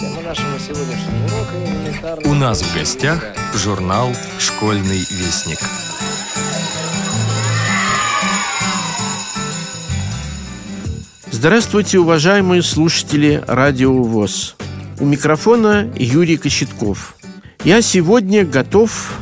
Тема нашего сегодняшнего урока элементарная... У нас в гостях журнал «Школьный вестник». Здравствуйте, уважаемые слушатели Радио ВОЗ. У микрофона Юрий Кочетков. Я сегодня готов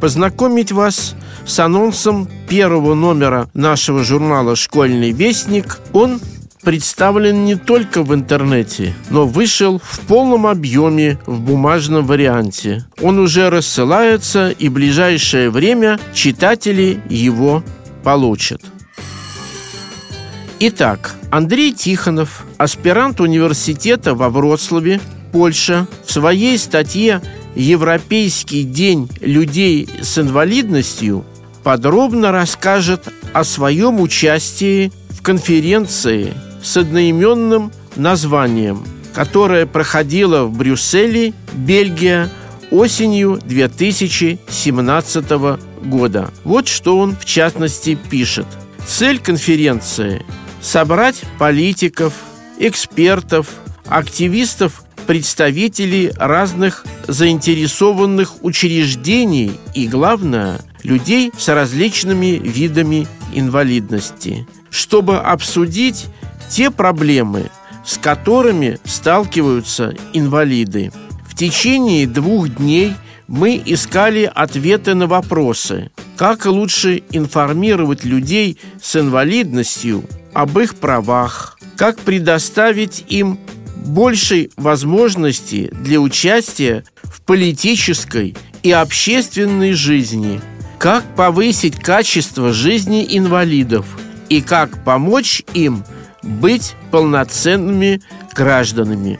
познакомить вас с анонсом первого номера нашего журнала «Школьный вестник». Он представлен не только в интернете, но вышел в полном объеме в бумажном варианте. Он уже рассылается, и в ближайшее время читатели его получат. Итак, Андрей Тихонов, аспирант университета во Вроцлаве, Польша, в своей статье «Европейский день людей с инвалидностью» подробно расскажет о своем участии в конференции с одноименным названием, которая проходила в Брюсселе, Бельгия, осенью 2017 года. Вот что он в частности пишет. Цель конференции – собрать политиков, экспертов, активистов, представителей разных заинтересованных учреждений и, главное, людей с различными видами инвалидности, чтобы обсудить те проблемы, с которыми сталкиваются инвалиды. В течение двух дней мы искали ответы на вопросы, как лучше информировать людей с инвалидностью об их правах, как предоставить им большей возможности для участия в политической и общественной жизни, как повысить качество жизни инвалидов и как помочь им – быть полноценными гражданами.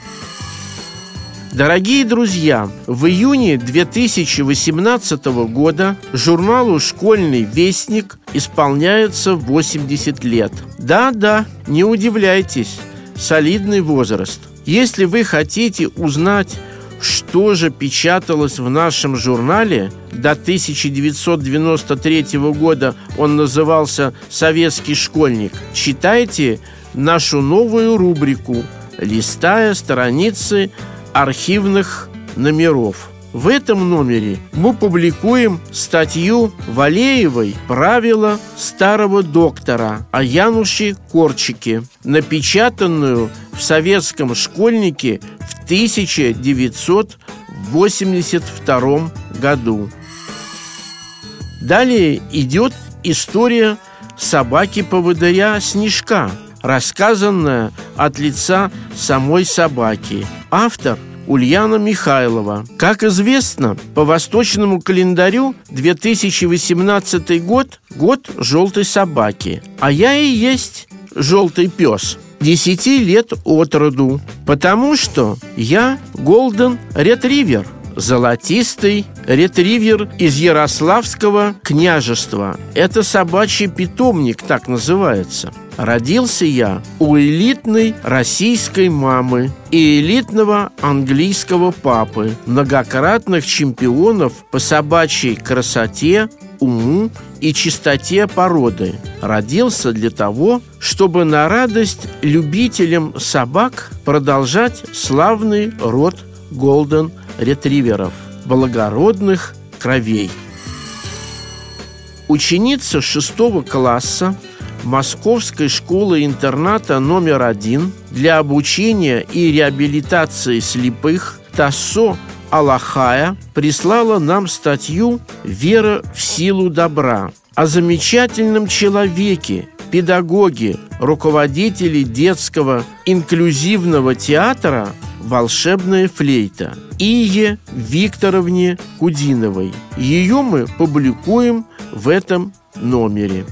Дорогие друзья, в июне 2018 года журналу «Школьный вестник» исполняется 80 лет. Да-да, не удивляйтесь, солидный возраст. Если вы хотите узнать, что же печаталось в нашем журнале, до 1993 года он назывался «Советский школьник», читайте нашу новую рубрику, листая страницы архивных номеров. В этом номере мы публикуем статью Валеевой «Правила старого доктора» о Януше Корчике, напечатанную в советском школьнике в 1982 году. Далее идет история собаки-поводыря Снежка – рассказанная от лица самой собаки. Автор Ульяна Михайлова. Как известно, по восточному календарю 2018 год – год желтой собаки. А я и есть желтый пес. Десяти лет от роду. Потому что я голден ретривер – золотистый ретривер из Ярославского княжества. Это собачий питомник, так называется. Родился я у элитной российской мамы и элитного английского папы, многократных чемпионов по собачьей красоте, уму и чистоте породы. Родился для того, чтобы на радость любителям собак продолжать славный род Голден ретриверов, благородных кровей. Ученица шестого класса Московской школы-интерната номер один для обучения и реабилитации слепых Тассо Аллахая прислала нам статью «Вера в силу добра» о замечательном человеке, педагоге, руководителе детского инклюзивного театра «Волшебная флейта» Ие Викторовне Кудиновой. Ее мы публикуем в этом номере.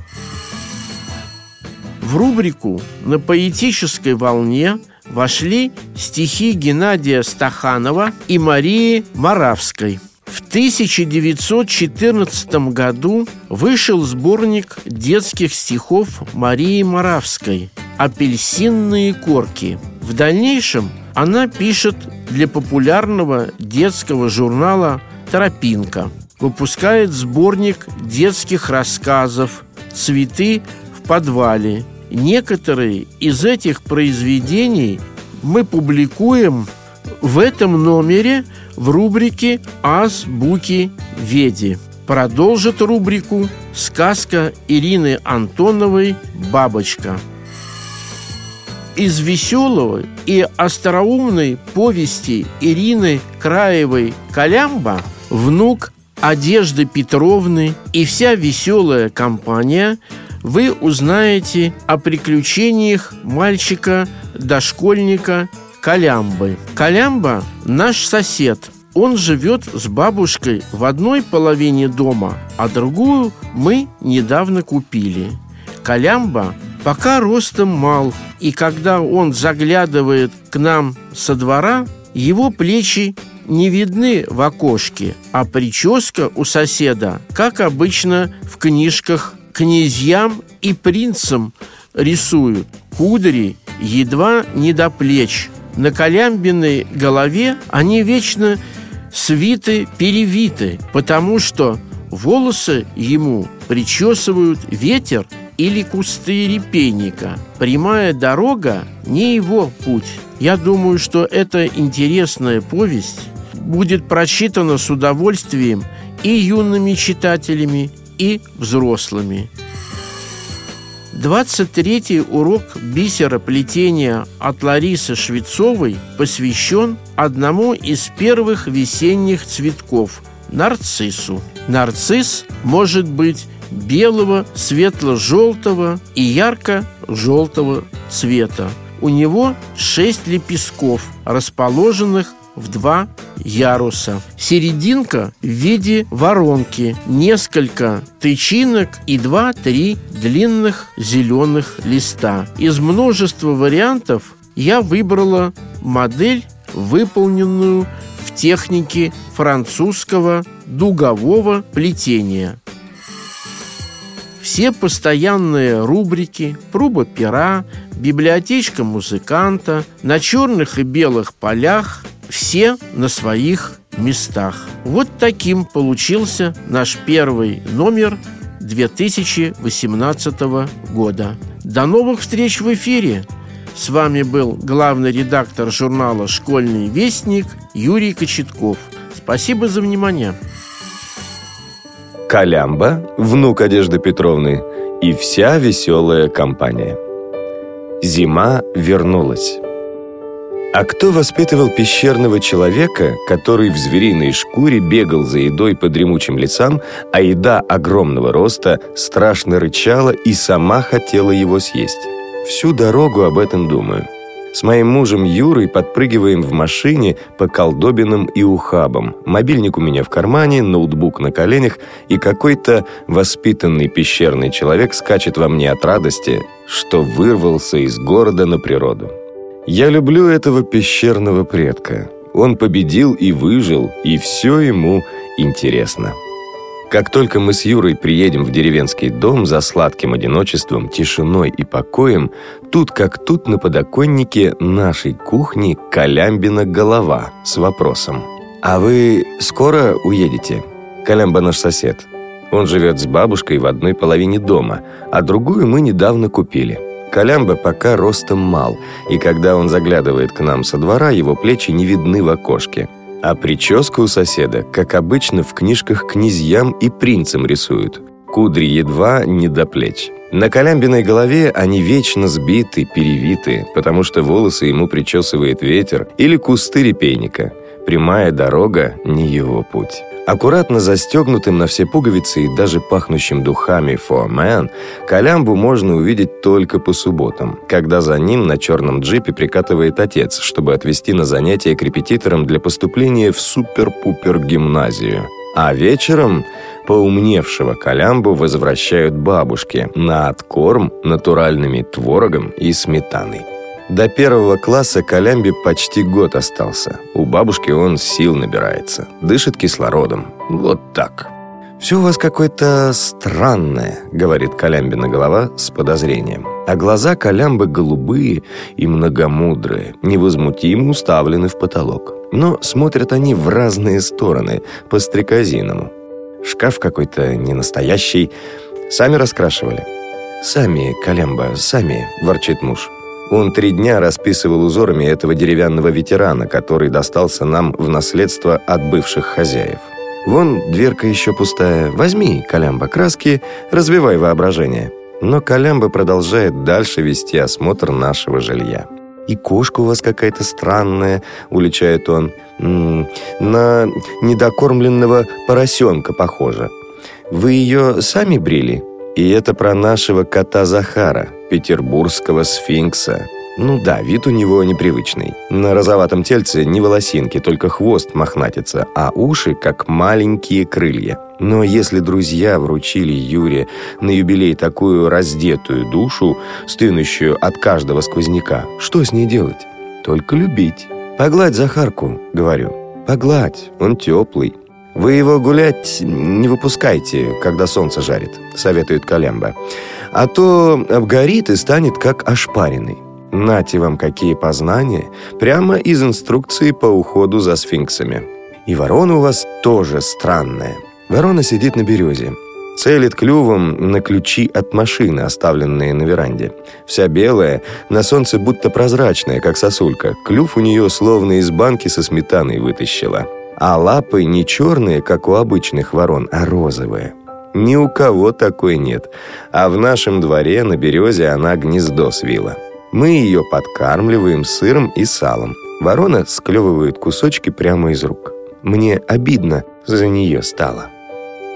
В рубрику «На поэтической волне» вошли стихи Геннадия Стаханова и Марии Моравской. В 1914 году вышел сборник детских стихов Марии Моравской «Апельсинные корки». В дальнейшем она пишет для популярного детского журнала «Тропинка». Выпускает сборник детских рассказов «Цветы в подвале». Некоторые из этих произведений мы публикуем в этом номере в рубрике «Азбуки Веди». Продолжит рубрику сказка Ирины Антоновой «Бабочка». Из веселого и остроумной повести Ирины Краевой «Колямба» внук Одежды Петровны и вся веселая компания вы узнаете о приключениях мальчика-дошкольника Колямбы. Колямба – наш сосед. Он живет с бабушкой в одной половине дома, а другую мы недавно купили. Колямба пока ростом мал, и когда он заглядывает к нам со двора, его плечи не видны в окошке, а прическа у соседа, как обычно в книжках князьям и принцам рисуют. Кудри едва не до плеч. На колямбиной голове они вечно свиты-перевиты, потому что волосы ему причесывают ветер или кусты репейника. Прямая дорога не его путь. Я думаю, что эта интересная повесть будет прочитана с удовольствием и юными читателями, и взрослыми. 23-й урок бисероплетения от Ларисы Швецовой посвящен одному из первых весенних цветков – нарциссу. Нарцисс может быть белого, светло-желтого и ярко-желтого цвета. У него шесть лепестков, расположенных в два яруса. Серединка в виде воронки, несколько тычинок и два-три длинных зеленых листа. Из множества вариантов я выбрала модель, выполненную в технике французского дугового плетения. Все постоянные рубрики, проба пера, библиотечка музыканта на черных и белых полях все на своих местах. Вот таким получился наш первый номер 2018 года. До новых встреч в эфире! С вами был главный редактор журнала «Школьный вестник» Юрий Кочетков. Спасибо за внимание. Колямба, внук Одежды Петровны и вся веселая компания. Зима вернулась. А кто воспитывал пещерного человека, который в звериной шкуре бегал за едой по дремучим лесам, а еда огромного роста страшно рычала и сама хотела его съесть? Всю дорогу об этом думаю. С моим мужем Юрой подпрыгиваем в машине по колдобинам и ухабам. Мобильник у меня в кармане, ноутбук на коленях, и какой-то воспитанный пещерный человек скачет во мне от радости, что вырвался из города на природу. Я люблю этого пещерного предка. Он победил и выжил, и все ему интересно. Как только мы с Юрой приедем в деревенский дом за сладким одиночеством, тишиной и покоем, тут как тут на подоконнике нашей кухни Колямбина голова с вопросом. «А вы скоро уедете?» Колямба наш сосед. Он живет с бабушкой в одной половине дома, а другую мы недавно купили. Колямба пока ростом мал, и когда он заглядывает к нам со двора, его плечи не видны в окошке. А прическу у соседа, как обычно в книжках князьям и принцам рисуют. Кудри едва не до плеч. На Колямбиной голове они вечно сбиты, перевиты, потому что волосы ему причесывает ветер или кусты репейника. Прямая дорога – не его путь. Аккуратно застегнутым на все пуговицы и даже пахнущим духами For Man, Колямбу можно увидеть только по субботам, когда за ним на черном джипе прикатывает отец, чтобы отвезти на занятия к репетиторам для поступления в супер-пупер гимназию. А вечером поумневшего Колямбу возвращают бабушке на откорм натуральными творогом и сметаной. До первого класса Колямбе почти год остался. У бабушки он сил набирается. Дышит кислородом. Вот так. «Все у вас какое-то странное», — говорит Колямбина голова с подозрением. А глаза Колямбы голубые и многомудрые, невозмутимо уставлены в потолок. Но смотрят они в разные стороны, по стрекозиному. Шкаф какой-то ненастоящий. Сами раскрашивали. «Сами, Колямба, сами», — ворчит муж. Он три дня расписывал узорами этого деревянного ветерана, который достался нам в наследство от бывших хозяев. Вон дверка еще пустая. Возьми, Колямба, краски, развивай воображение. Но Колямба продолжает дальше вести осмотр нашего жилья. «И кошка у вас какая-то странная», — уличает он. «М -м, «На недокормленного поросенка похожа. Вы ее сами брили?» И это про нашего кота Захара, петербургского сфинкса. Ну да, вид у него непривычный. На розоватом тельце не волосинки, только хвост мохнатится, а уши как маленькие крылья. Но если друзья вручили Юре на юбилей такую раздетую душу, стынущую от каждого сквозняка, что с ней делать? Только любить. «Погладь Захарку», — говорю. «Погладь, он теплый». «Вы его гулять не выпускайте, когда солнце жарит», — советует Колемба. «А то обгорит и станет как ошпаренный». Нате вам какие познания, прямо из инструкции по уходу за сфинксами. И ворона у вас тоже странная. Ворона сидит на березе, целит клювом на ключи от машины, оставленные на веранде. Вся белая, на солнце будто прозрачная, как сосулька. Клюв у нее словно из банки со сметаной вытащила. А лапы не черные, как у обычных ворон, а розовые. Ни у кого такой нет. А в нашем дворе на березе она гнездо свила. Мы ее подкармливаем сыром и салом. Ворона склевывает кусочки прямо из рук. Мне обидно за нее стало.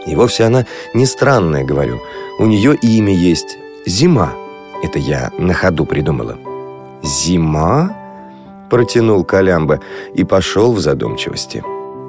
И вовсе она не странная, говорю. У нее имя есть Зима. Это я на ходу придумала. Зима? Протянул Колямба и пошел в задумчивости.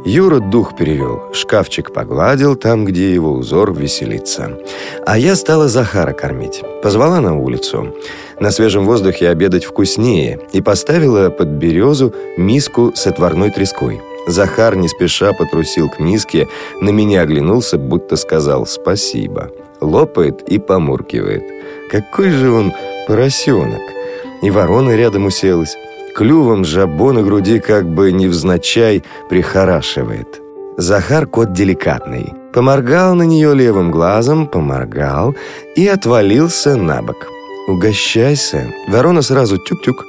Юра дух перевел, шкафчик погладил там, где его узор веселится. А я стала Захара кормить. Позвала на улицу. На свежем воздухе обедать вкуснее. И поставила под березу миску с отварной треской. Захар не спеша потрусил к миске, на меня оглянулся, будто сказал «спасибо». Лопает и помуркивает. Какой же он поросенок! И ворона рядом уселась клювом жабо на груди как бы невзначай прихорашивает. Захар кот деликатный. Поморгал на нее левым глазом, поморгал и отвалился на бок. «Угощайся!» Ворона сразу тюк-тюк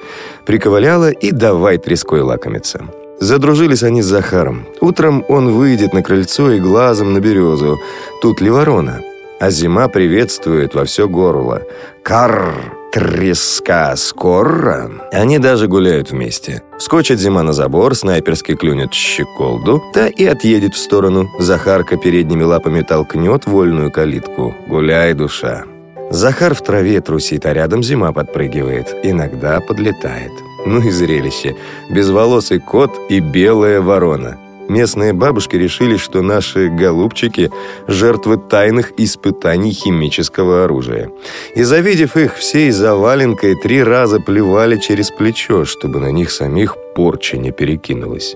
приковыляла и давай треской лакомиться. Задружились они с Захаром. Утром он выйдет на крыльцо и глазом на березу. Тут ли ворона? А зима приветствует во все горло. «Карр!» Треска скоро. Они даже гуляют вместе. Скочит зима на забор, снайперски клюнет щеколду, та и отъедет в сторону. Захарка передними лапами толкнет вольную калитку. Гуляй, душа. Захар в траве трусит, а рядом зима подпрыгивает. Иногда подлетает. Ну и зрелище. Безволосый кот и белая ворона. Местные бабушки решили, что наши голубчики – жертвы тайных испытаний химического оружия. И завидев их, всей заваленкой три раза плевали через плечо, чтобы на них самих порча не перекинулась.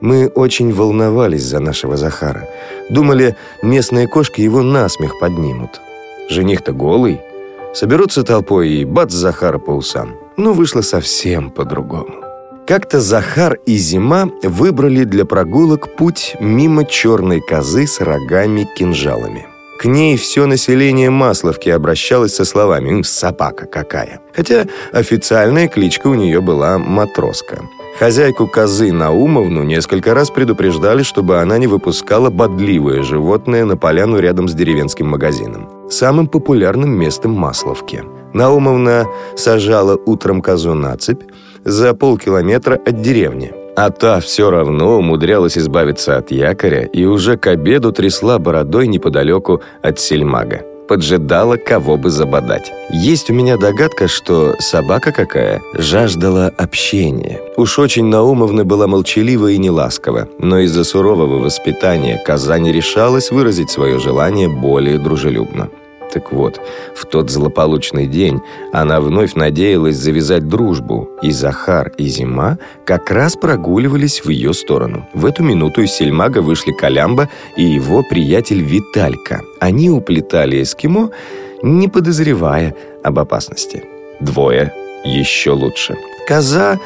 Мы очень волновались за нашего Захара. Думали, местные кошки его насмех поднимут. Жених-то голый. Соберутся толпой и бац Захара по усам. Но вышло совсем по-другому. Как-то Захар и Зима выбрали для прогулок путь мимо черной козы с рогами-кинжалами. К ней все население Масловки обращалось со словами «собака какая». Хотя официальная кличка у нее была «Матроска». Хозяйку козы Наумовну несколько раз предупреждали, чтобы она не выпускала бодливое животное на поляну рядом с деревенским магазином, самым популярным местом Масловки. Наумовна сажала утром козу на цепь, за полкилометра от деревни. А та все равно умудрялась избавиться от якоря и уже к обеду трясла бородой неподалеку от сельмага. Поджидала, кого бы забодать. Есть у меня догадка, что собака какая жаждала общения. Уж очень Наумовна была молчалива и неласкова, но из-за сурового воспитания коза не решалась выразить свое желание более дружелюбно. Так вот, в тот злополучный день она вновь надеялась завязать дружбу, и Захар и Зима как раз прогуливались в ее сторону. В эту минуту из сельмага вышли Колямба и его приятель Виталька. Они уплетали эскимо, не подозревая об опасности. Двое еще лучше. Коза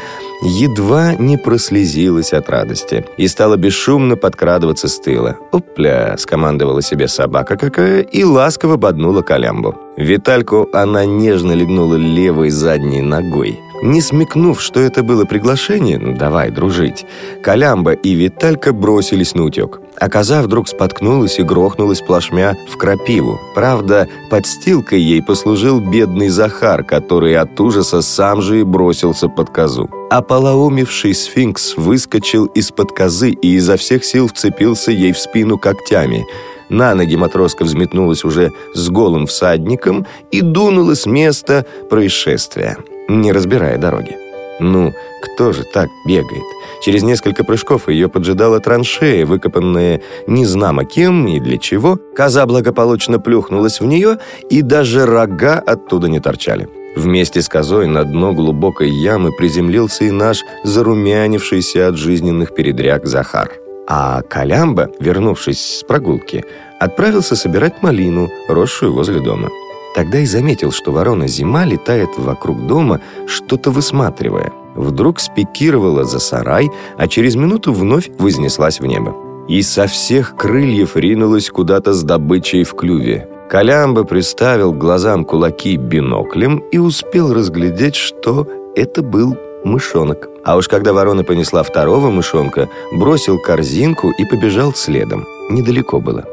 едва не прослезилась от радости и стала бесшумно подкрадываться с тыла. «Опля!» — скомандовала себе собака какая и ласково боднула колямбу. Витальку она нежно легнула левой задней ногой. Не смекнув, что это было приглашение, ну давай дружить, Колямба и Виталька бросились на утек. А коза вдруг споткнулась и грохнулась плашмя в крапиву. Правда, подстилкой ей послужил бедный Захар, который от ужаса сам же и бросился под козу. А полоумевший сфинкс выскочил из-под козы и изо всех сил вцепился ей в спину когтями – на ноги матроска взметнулась уже с голым всадником и дунула с места происшествия не разбирая дороги. Ну, кто же так бегает? Через несколько прыжков ее поджидала траншея, выкопанная незнамо кем и для чего. Коза благополучно плюхнулась в нее, и даже рога оттуда не торчали. Вместе с козой на дно глубокой ямы приземлился и наш зарумянившийся от жизненных передряг Захар. А Колямба, вернувшись с прогулки, отправился собирать малину, росшую возле дома. Тогда и заметил, что ворона зима летает вокруг дома, что-то высматривая. Вдруг спикировала за сарай, а через минуту вновь вознеслась в небо. И со всех крыльев ринулась куда-то с добычей в клюве. Колямба приставил глазам кулаки биноклем и успел разглядеть, что это был мышонок. А уж когда ворона понесла второго мышонка, бросил корзинку и побежал следом. Недалеко было.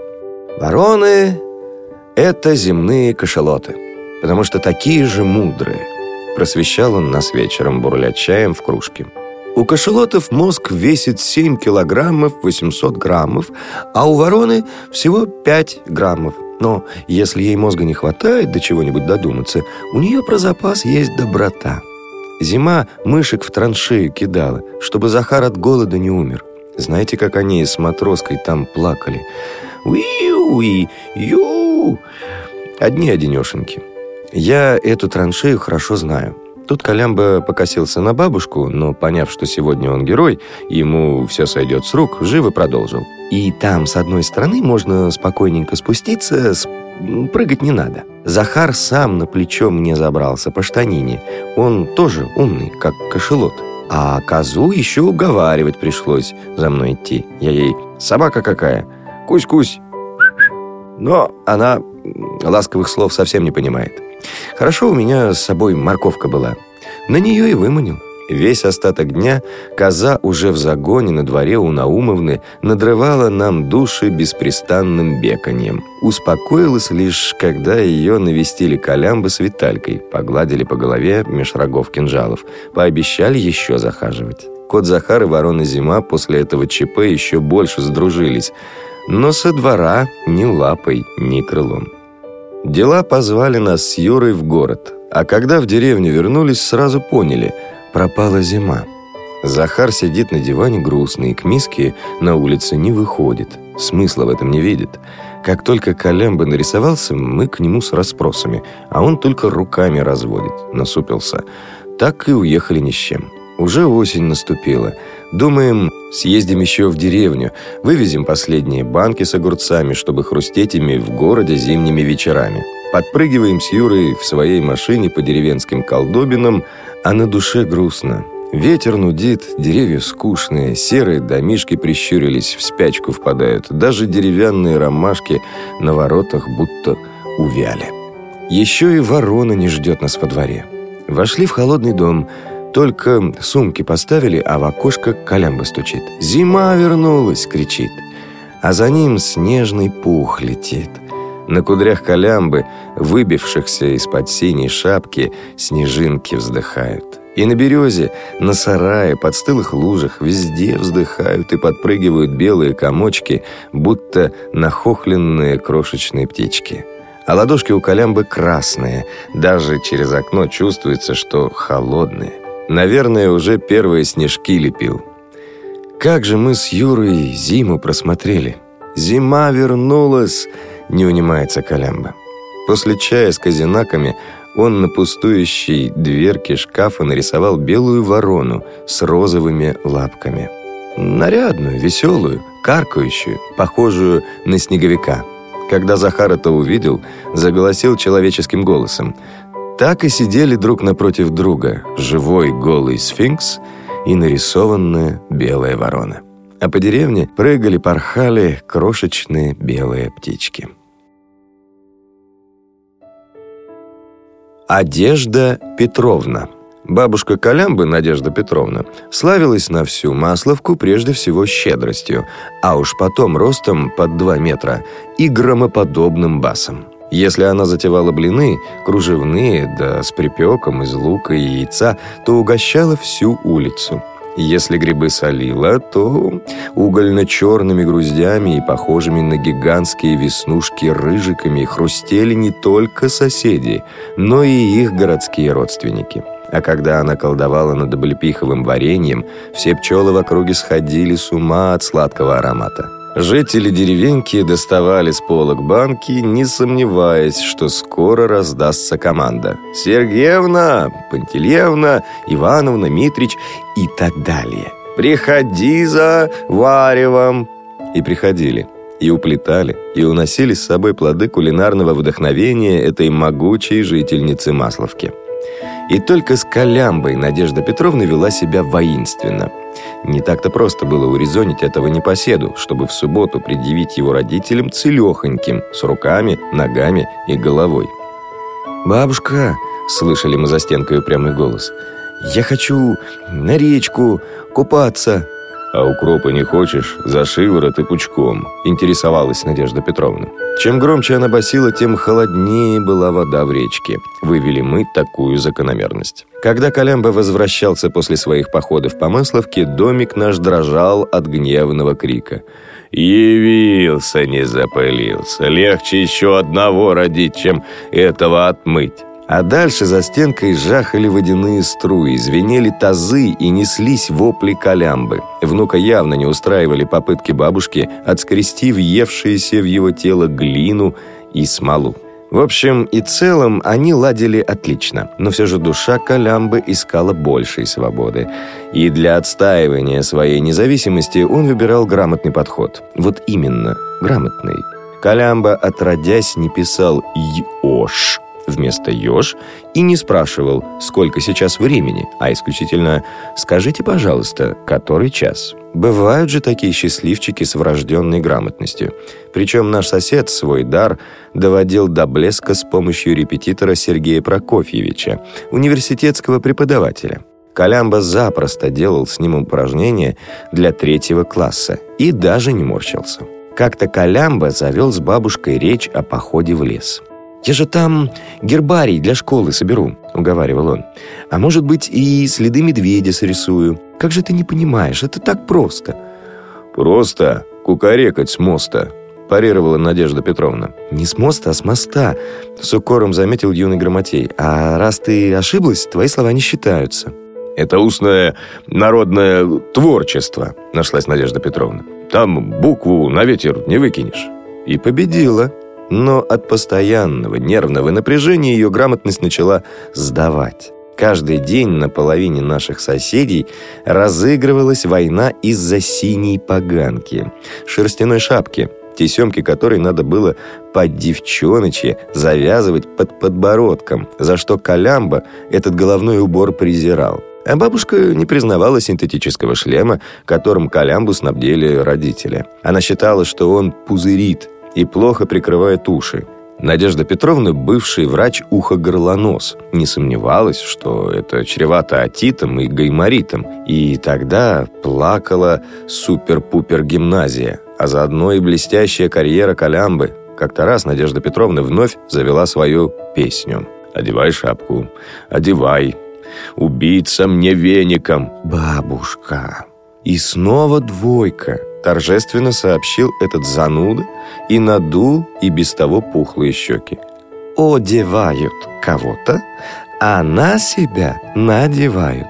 Вороны это земные кашалоты, потому что такие же мудрые. Просвещал он нас вечером, бурля чаем в кружке. У кашалотов мозг весит 7 килограммов 800 граммов, а у вороны всего 5 граммов. Но если ей мозга не хватает до чего-нибудь додуматься, у нее про запас есть доброта. Зима мышек в траншею кидала, чтобы Захар от голода не умер. Знаете, как они с матроской там плакали? «Уи-уи! Ю!» Одни-одинешеньки. Я эту траншею хорошо знаю. Тут Колямба покосился на бабушку, но, поняв, что сегодня он герой, ему все сойдет с рук, живо продолжил. И там, с одной стороны, можно спокойненько спуститься, сп... прыгать не надо. Захар сам на плечо мне забрался по штанине. Он тоже умный, как кошелот. А козу еще уговаривать пришлось за мной идти. Я ей «Собака какая!» «Кусь-кусь!» Но она ласковых слов совсем не понимает. Хорошо у меня с собой морковка была. На нее и выманил. Весь остаток дня коза уже в загоне на дворе у Наумовны надрывала нам души беспрестанным беканьем. Успокоилась лишь, когда ее навестили колямбы с Виталькой, погладили по голове меж рогов кинжалов, пообещали еще захаживать. Кот Захар и ворона Зима после этого ЧП еще больше сдружились – но со двора ни лапой, ни крылом. Дела позвали нас с Юрой в город, а когда в деревню вернулись, сразу поняли – пропала зима. Захар сидит на диване грустный, к миске на улице не выходит, смысла в этом не видит. Как только Колембо нарисовался, мы к нему с расспросами, а он только руками разводит, насупился. Так и уехали ни с чем. Уже осень наступила – Думаем, съездим еще в деревню, вывезем последние банки с огурцами, чтобы хрустеть ими в городе зимними вечерами. Подпрыгиваем с Юрой в своей машине по деревенским колдобинам, а на душе грустно. Ветер нудит, деревья скучные, серые домишки прищурились, в спячку впадают. Даже деревянные ромашки на воротах будто увяли. Еще и ворона не ждет нас во дворе. Вошли в холодный дом – только сумки поставили, а в окошко колямба стучит. «Зима вернулась!» — кричит. А за ним снежный пух летит. На кудрях колямбы, выбившихся из-под синей шапки, снежинки вздыхают. И на березе, на сарае, под стылых лужах везде вздыхают и подпрыгивают белые комочки, будто нахохленные крошечные птички. А ладошки у колямбы красные, даже через окно чувствуется, что холодные. Наверное, уже первые снежки лепил. Как же мы с Юрой зиму просмотрели. Зима вернулась, не унимается Колямба. После чая с казинаками он на пустующей дверке шкафа нарисовал белую ворону с розовыми лапками. Нарядную, веселую, каркающую, похожую на снеговика. Когда Захар это увидел, заголосил человеческим голосом. Так и сидели друг напротив друга живой голый сфинкс и нарисованная белая ворона. А по деревне прыгали, порхали крошечные белые птички. Одежда Петровна Бабушка Колямбы, Надежда Петровна, славилась на всю Масловку прежде всего щедростью, а уж потом ростом под 2 метра и громоподобным басом. Если она затевала блины, кружевные, да с припеком из лука и яйца, то угощала всю улицу. Если грибы солила, то угольно-черными груздями и похожими на гигантские веснушки рыжиками хрустели не только соседи, но и их городские родственники. А когда она колдовала над облепиховым вареньем, все пчелы в округе сходили с ума от сладкого аромата. Жители деревеньки доставали с полок банки, не сомневаясь, что скоро раздастся команда. «Сергеевна, Пантелеевна, Ивановна, Митрич» и так далее. «Приходи за варевом!» И приходили, и уплетали, и уносили с собой плоды кулинарного вдохновения этой могучей жительницы Масловки. И только с Колямбой Надежда Петровна вела себя воинственно. Не так-то просто было урезонить этого непоседу, чтобы в субботу предъявить его родителям целехоньким, с руками, ногами и головой. «Бабушка!» — слышали мы за стенкой упрямый голос. «Я хочу на речку купаться!» «А укропа не хочешь? За шиворот и пучком», — интересовалась Надежда Петровна. Чем громче она басила, тем холоднее была вода в речке. Вывели мы такую закономерность. Когда Колямба возвращался после своих походов по Масловке, домик наш дрожал от гневного крика. «Явился, не запылился. Легче еще одного родить, чем этого отмыть». А дальше за стенкой жахали водяные струи, звенели тазы и неслись вопли колямбы. Внука явно не устраивали попытки бабушки отскрести въевшиеся в его тело глину и смолу. В общем и целом они ладили отлично, но все же душа Колямбы искала большей свободы. И для отстаивания своей независимости он выбирал грамотный подход. Вот именно, грамотный. Колямба, отродясь, не писал «Йош», вместо «еж» и не спрашивал, сколько сейчас времени, а исключительно «скажите, пожалуйста, который час». Бывают же такие счастливчики с врожденной грамотностью. Причем наш сосед свой дар доводил до блеска с помощью репетитора Сергея Прокофьевича, университетского преподавателя. Колямба запросто делал с ним упражнения для третьего класса и даже не морщился. Как-то Колямба завел с бабушкой речь о походе в лес. «Я же там гербарий для школы соберу», — уговаривал он. «А может быть, и следы медведя срисую. Как же ты не понимаешь? Это так просто». «Просто кукарекать с моста», — парировала Надежда Петровна. «Не с моста, а с моста», — с укором заметил юный грамотей. «А раз ты ошиблась, твои слова не считаются». «Это устное народное творчество», — нашлась Надежда Петровна. «Там букву на ветер не выкинешь». И победила. Но от постоянного нервного напряжения ее грамотность начала сдавать. Каждый день на половине наших соседей разыгрывалась война из-за синей поганки, шерстяной шапки, тесемки которой надо было под девчоночье завязывать под подбородком, за что Колямба этот головной убор презирал. А бабушка не признавала синтетического шлема, которым Колямбу снабдили родители. Она считала, что он пузырит, и плохо прикрывает уши. Надежда Петровна, бывший врач ухо-горлонос, не сомневалась, что это чревато отитом и гайморитом, и тогда плакала супер-пупер-гимназия, а заодно и блестящая карьера Колямбы. Как-то раз Надежда Петровна вновь завела свою песню. «Одевай шапку, одевай, убийца мне веником». «Бабушка». И снова двойка – торжественно сообщил этот зануда и надул и без того пухлые щеки. «Одевают кого-то, а на себя надевают».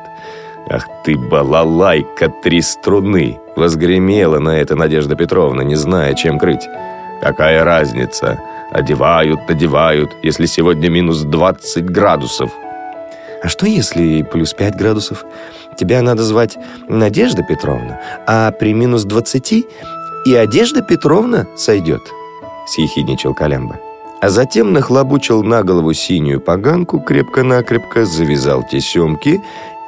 «Ах ты, балалайка, три струны!» Возгремела на это Надежда Петровна, не зная, чем крыть. «Какая разница? Одевают, надевают, если сегодня минус 20 градусов». «А что, если плюс 5 градусов?» Тебя надо звать Надежда Петровна, а при минус двадцати и Одежда Петровна сойдет», — съехидничал Колямба. а затем нахлобучил на голову синюю поганку, крепко-накрепко завязал тесемки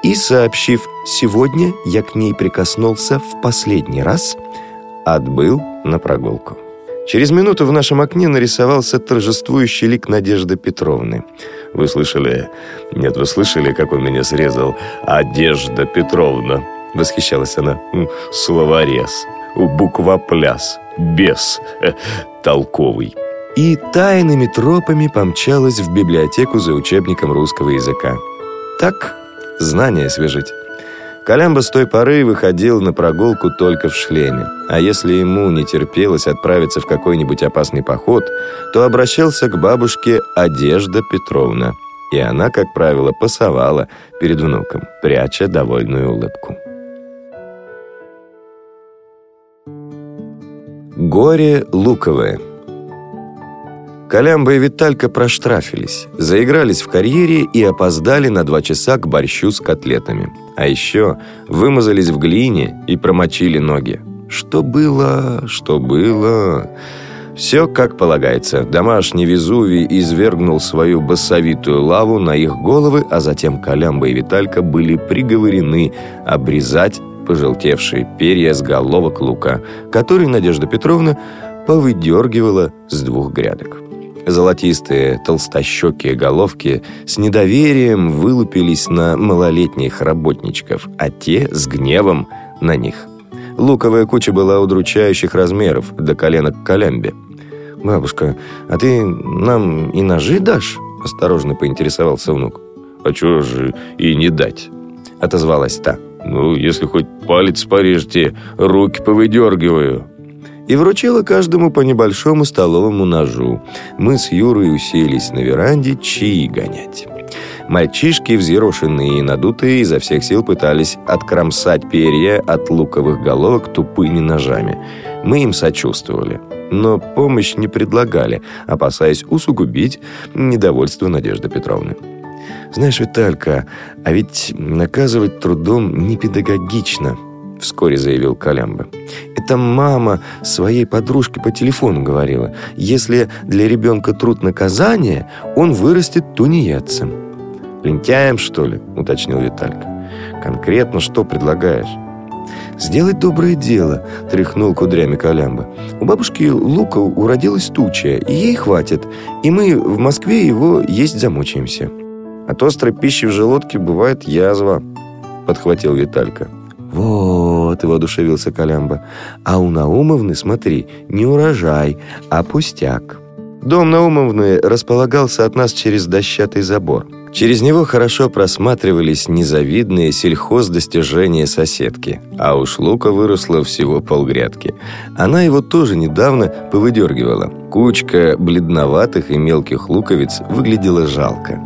и, сообщив «сегодня я к ней прикоснулся в последний раз», отбыл на прогулку. Через минуту в нашем окне нарисовался торжествующий лик Надежды Петровны. «Вы слышали? Нет, вы слышали, как он меня срезал? Одежда Петровна!» Восхищалась она. «Словорез, буквопляс, бес, э, толковый». И тайными тропами помчалась в библиотеку за учебником русского языка. Так, знания освежить. Колямба с той поры выходил на прогулку только в шлеме, а если ему не терпелось отправиться в какой-нибудь опасный поход, то обращался к бабушке Одежда Петровна, и она, как правило, пасовала перед внуком, пряча довольную улыбку. Горе луковое – Колямба и Виталька проштрафились, заигрались в карьере и опоздали на два часа к борщу с котлетами. А еще вымазались в глине и промочили ноги. Что было, что было... Все как полагается. Домашний Везувий извергнул свою басовитую лаву на их головы, а затем Колямба и Виталька были приговорены обрезать пожелтевшие перья с головок лука, который Надежда Петровна повыдергивала с двух грядок. Золотистые, толстощекие головки с недоверием вылупились на малолетних работничков, а те с гневом на них. Луковая куча была удручающих размеров, до колена к колямбе. «Бабушка, а ты нам и ножи дашь?» – осторожно поинтересовался внук. «А чего же и не дать?» – отозвалась та. «Ну, если хоть палец порежете, руки повыдергиваю» и вручила каждому по небольшому столовому ножу. Мы с Юрой уселись на веранде чаи гонять. Мальчишки, взъерошенные и надутые, изо всех сил пытались откромсать перья от луковых головок тупыми ножами. Мы им сочувствовали, но помощь не предлагали, опасаясь усугубить недовольство Надежды Петровны. «Знаешь, Виталька, а ведь наказывать трудом не педагогично», вскоре заявил Колямба. «Это мама своей подружке по телефону говорила. Если для ребенка труд наказание, он вырастет тунеядцем». «Лентяем, что ли?» – уточнил Виталька. «Конкретно что предлагаешь?» «Сделать доброе дело», — тряхнул кудрями Колямба. «У бабушки лука уродилась туча, и ей хватит, и мы в Москве его есть замучаемся». «От острой пищи в желудке бывает язва», — подхватил Виталька. «Вот», — воодушевился Колямба, «а у Наумовны, смотри, не урожай, а пустяк». Дом Наумовны располагался от нас через дощатый забор. Через него хорошо просматривались незавидные сельхоздостижения соседки, а уж лука выросла всего полгрядки. Она его тоже недавно повыдергивала. Кучка бледноватых и мелких луковиц выглядела жалко.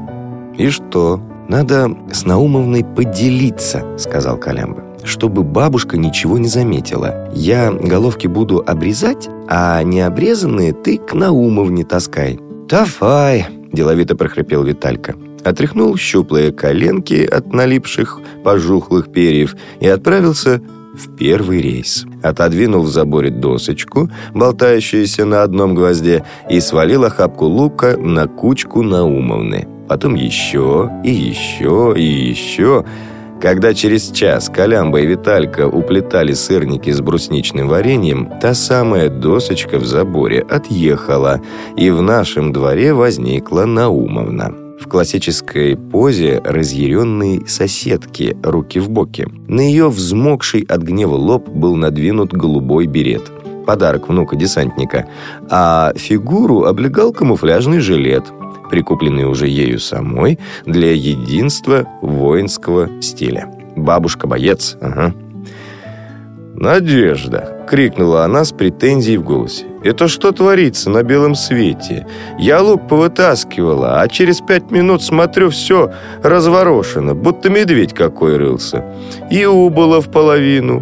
«И что? Надо с Наумовной поделиться», — сказал Колямба чтобы бабушка ничего не заметила. Я головки буду обрезать, а необрезанные ты к Наумовне таскай». «Давай», – деловито прохрипел Виталька. Отряхнул щуплые коленки от налипших пожухлых перьев и отправился в первый рейс. Отодвинул в заборе досочку, болтающуюся на одном гвозде, и свалил охапку лука на кучку Наумовны. Потом еще и еще и еще... Когда через час Колямба и Виталька уплетали сырники с брусничным вареньем, та самая досочка в заборе отъехала, и в нашем дворе возникла Наумовна. В классической позе разъяренной соседки, руки в боки. На ее взмокший от гнева лоб был надвинут голубой берет. Подарок внука-десантника. А фигуру облегал камуфляжный жилет – прикупленный уже ею самой для единства воинского стиля. Бабушка-боец, ага. «Надежда!» — крикнула она с претензией в голосе. «Это что творится на белом свете? Я лук повытаскивала, а через пять минут смотрю, все разворошено, будто медведь какой рылся. И убыло в половину».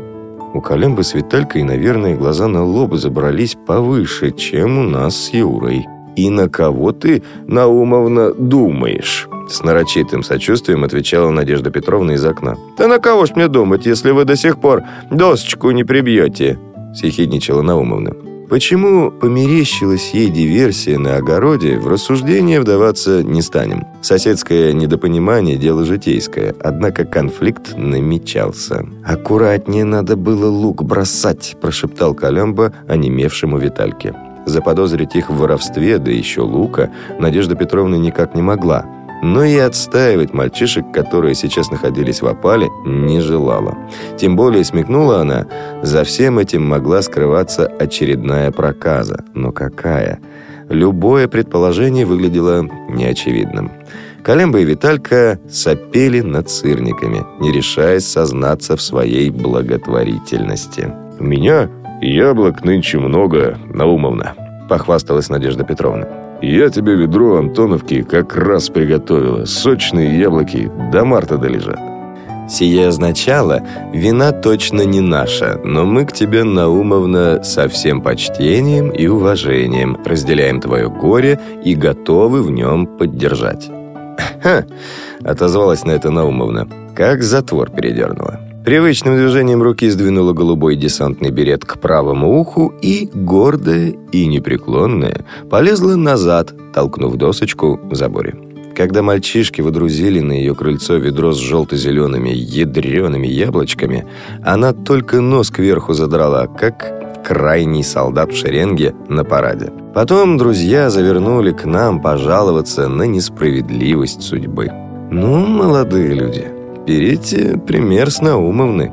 У Колембы с Виталькой, наверное, глаза на лоб забрались повыше, чем у нас с Юрой. «И на кого ты, Наумовна, думаешь?» С нарочитым сочувствием отвечала Надежда Петровна из окна. «Да на кого ж мне думать, если вы до сих пор досочку не прибьете?» Съехидничала Наумовна. Почему померещилась ей диверсия на огороде, в рассуждение вдаваться не станем. Соседское недопонимание – дело житейское, однако конфликт намечался. «Аккуратнее надо было лук бросать», – прошептал Колембо онемевшему Витальке. Заподозрить их в воровстве, да еще лука, Надежда Петровна никак не могла – но и отстаивать мальчишек, которые сейчас находились в опале, не желала. Тем более смекнула она, за всем этим могла скрываться очередная проказа. Но какая? Любое предположение выглядело неочевидным. Колемба и Виталька сопели над сырниками, не решаясь сознаться в своей благотворительности. «У меня яблок нынче много, Наумовна», — похвасталась Надежда Петровна. Я тебе ведро Антоновки как раз приготовила. Сочные яблоки до марта долежат. Сие означало, вина точно не наша, но мы к тебе, Наумовна, со всем почтением и уважением разделяем твое горе и готовы в нем поддержать. «Ха!» — отозвалась на это Наумовна, как затвор передернула. Привычным движением руки сдвинула голубой десантный берет к правому уху и, гордая и непреклонная, полезла назад, толкнув досочку в заборе. Когда мальчишки водрузили на ее крыльцо ведро с желто-зелеными ядреными яблочками, она только нос кверху задрала, как крайний солдат в шеренге на параде. Потом друзья завернули к нам пожаловаться на несправедливость судьбы. «Ну, молодые люди, «Берите пример с Наумовны».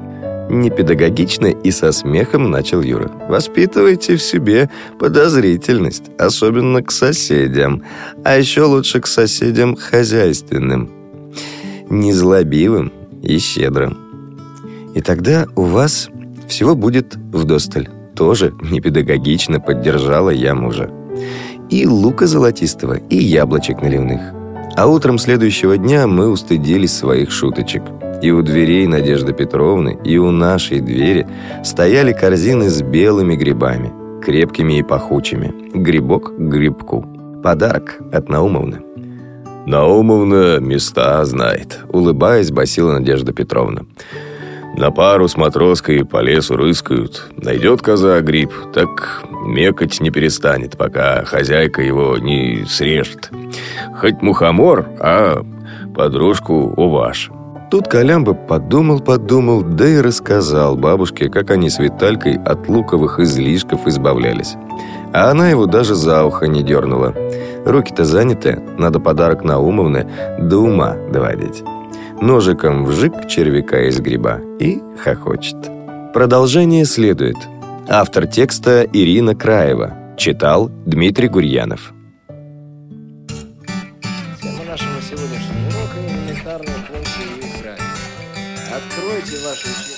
Непедагогично и со смехом начал Юра. «Воспитывайте в себе подозрительность, особенно к соседям, а еще лучше к соседям хозяйственным, незлобивым и щедрым. И тогда у вас всего будет вдосталь». Тоже непедагогично поддержала я мужа. И лука золотистого, и яблочек наливных. А утром следующего дня мы устыдились своих шуточек. И у дверей Надежды Петровны, и у нашей двери стояли корзины с белыми грибами, крепкими и пахучими. Грибок к грибку. Подарок от Наумовны. «Наумовна места знает», — улыбаясь, басила Надежда Петровна. На пару с матроской по лесу рыскают. Найдет коза гриб, так мекать не перестанет, пока хозяйка его не срежет. Хоть мухомор, а подружку уваж. Тут Колямба подумал-подумал, да и рассказал бабушке, как они с Виталькой от луковых излишков избавлялись. А она его даже за ухо не дернула. Руки-то заняты, надо подарок на Наумовны до ума доводить ножиком вжик червяка из гриба и хохочет. Продолжение следует. Автор текста Ирина Краева. Читал Дмитрий Гурьянов. Тема нашего сегодняшнего урока – элементарные функции и их. Откройте ваши.